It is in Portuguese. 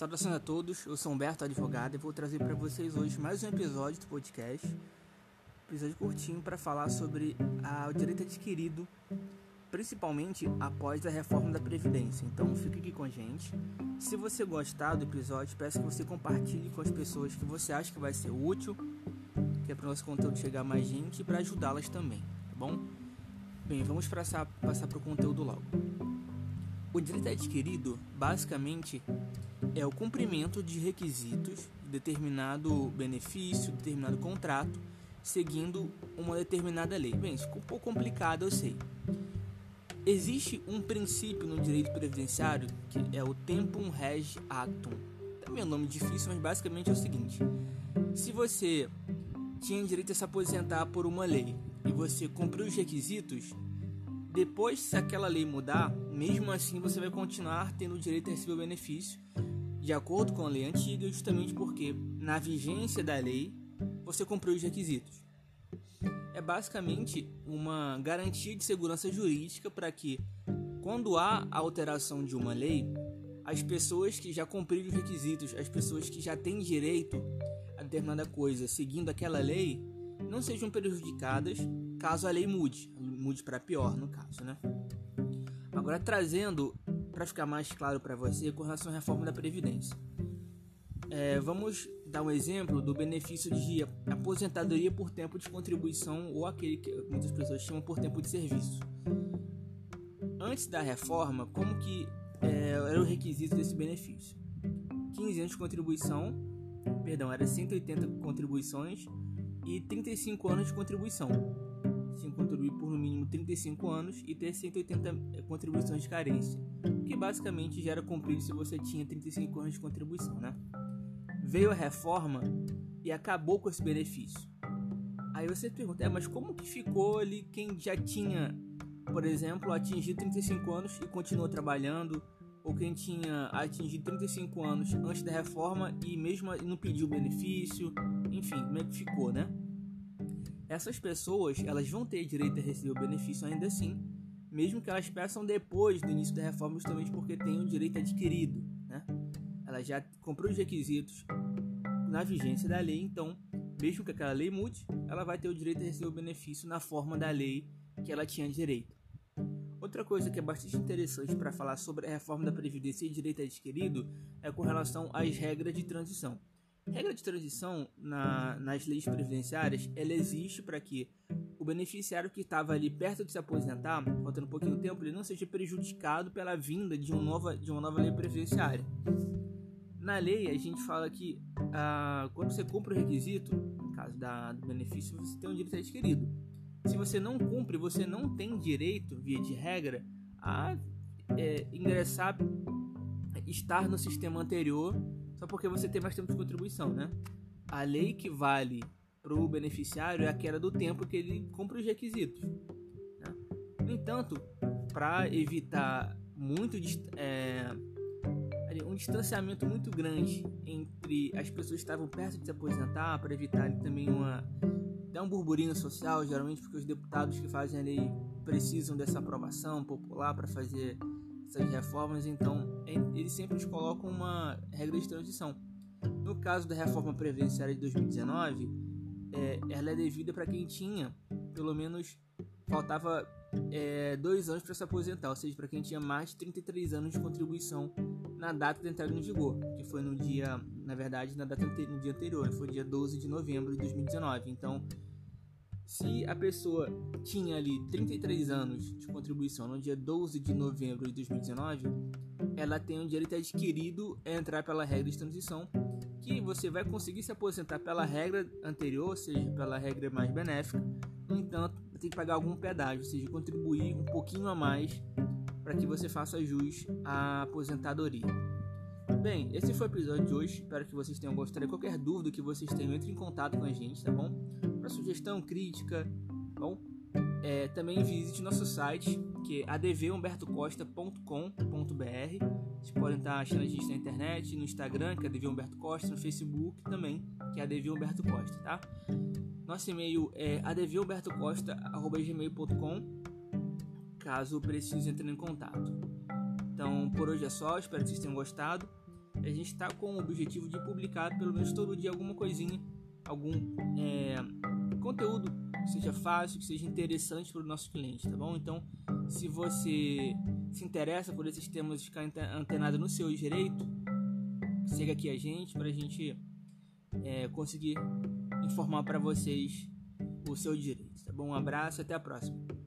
Saudações a todos, eu sou Humberto Advogado e vou trazer para vocês hoje mais um episódio do podcast, episódio curtinho para falar sobre a, o direito adquirido, principalmente após a reforma da Previdência. Então fique aqui com a gente. Se você gostar do episódio, peço que você compartilhe com as pessoas que você acha que vai ser útil, que é para o nosso conteúdo chegar mais gente e para ajudá-las também, tá bom? Bem, vamos passar para o conteúdo logo. O direito adquirido, basicamente, é o cumprimento de requisitos de determinado benefício, determinado contrato, seguindo uma determinada lei. Bem, isso ficou um pouco complicado, eu sei. Existe um princípio no direito previdenciário que é o tempum rege actum. Também é um nome difícil, mas basicamente é o seguinte: se você tinha direito a se aposentar por uma lei e você cumpriu os requisitos, depois, se aquela lei mudar, mesmo assim você vai continuar tendo o direito a receber o benefício de acordo com a lei antiga, justamente porque na vigência da lei você cumpriu os requisitos. É basicamente uma garantia de segurança jurídica para que, quando há a alteração de uma lei, as pessoas que já cumpriram os requisitos, as pessoas que já têm direito a determinada coisa seguindo aquela lei, não sejam prejudicadas caso a lei mude, mude para pior no caso, né? Agora trazendo para ficar mais claro para você com relação à reforma da previdência. É, vamos dar um exemplo do benefício de aposentadoria por tempo de contribuição ou aquele que muitas pessoas chamam por tempo de serviço. Antes da reforma, como que é, era o requisito desse benefício? 15 anos de contribuição, perdão, era 180 contribuições e 35 anos de contribuição que contribuir por no mínimo 35 anos e ter 180 eh, contribuições de carência, que basicamente já era cumprido se você tinha 35 anos de contribuição, né? Veio a reforma e acabou com esse benefício. Aí você pergunta, é, mas como que ficou ali quem já tinha, por exemplo, atingido 35 anos e continuou trabalhando, ou quem tinha atingido 35 anos antes da reforma e mesmo não pediu benefício, enfim, como é que ficou, né? essas pessoas elas vão ter direito a receber o benefício ainda assim, mesmo que elas peçam depois do início da reforma, justamente porque têm o direito adquirido. Né? Ela já cumpriu os requisitos na vigência da lei, então, mesmo que aquela lei mude, ela vai ter o direito a receber o benefício na forma da lei que ela tinha direito. Outra coisa que é bastante interessante para falar sobre a reforma da Previdência e direito adquirido é com relação às regras de transição. Regra de transição na, nas leis previdenciárias, ela existe para que o beneficiário que estava ali perto de se aposentar, faltando um pouquinho de tempo, ele não seja prejudicado pela vinda de, um nova, de uma nova lei previdenciária. Na lei, a gente fala que ah, quando você cumpre o requisito, no caso da, do benefício, você tem um direito adquirido. Se você não cumpre, você não tem direito, via de regra, a é, ingressar, estar no sistema anterior só porque você tem mais tempo de contribuição, né? A lei que vale para o beneficiário é aquela do tempo que ele cumpre os requisitos. Né? No entanto, para evitar muito é, um distanciamento muito grande entre as pessoas que estavam perto de se aposentar, para evitar também uma dar um burburinho social, geralmente porque os deputados que fazem a lei precisam dessa aprovação popular para fazer essas reformas, então eles sempre colocam uma regra de transição. No caso da reforma previdenciária de 2019, é, ela é devida para quem tinha pelo menos faltava é, dois anos para se aposentar, ou seja, para quem tinha mais de 33 anos de contribuição na data de entrada em vigor, que foi no dia, na verdade, na data no dia anterior, foi dia 12 de novembro de 2019. Então, se a pessoa tinha ali 33 anos de contribuição no dia 12 de novembro de 2019, ela tem o direito adquirido a entrar pela regra de transição, que você vai conseguir se aposentar pela regra anterior, ou seja, pela regra mais benéfica. No entanto, tem que pagar algum pedágio, ou seja, contribuir um pouquinho a mais para que você faça jus à aposentadoria. Bem, esse foi o episódio de hoje. Espero que vocês tenham gostado. Qualquer dúvida que vocês tenham, entre em contato com a gente, tá bom? Para sugestão, crítica, tá bom? É, também visite nosso site, que é advhumbertocosta.com.br. Vocês podem estar achando a gente na internet, no Instagram, que é ADV Humberto Costa, no Facebook também, que é ADV Humberto Costa, tá? Nosso e-mail é advhumbertocosta.gmail.com caso precise entrar em contato. Então, por hoje é só, espero que vocês tenham gostado. a gente está com o objetivo de publicar pelo menos todo dia alguma coisinha, algum é, conteúdo que seja fácil, que seja interessante para o nosso cliente, tá bom? Então, se você se interessa por esses temas, ficar antenado no seu direito, siga aqui a gente para a gente é, conseguir informar para vocês o seu direito, tá bom? Um abraço e até a próxima.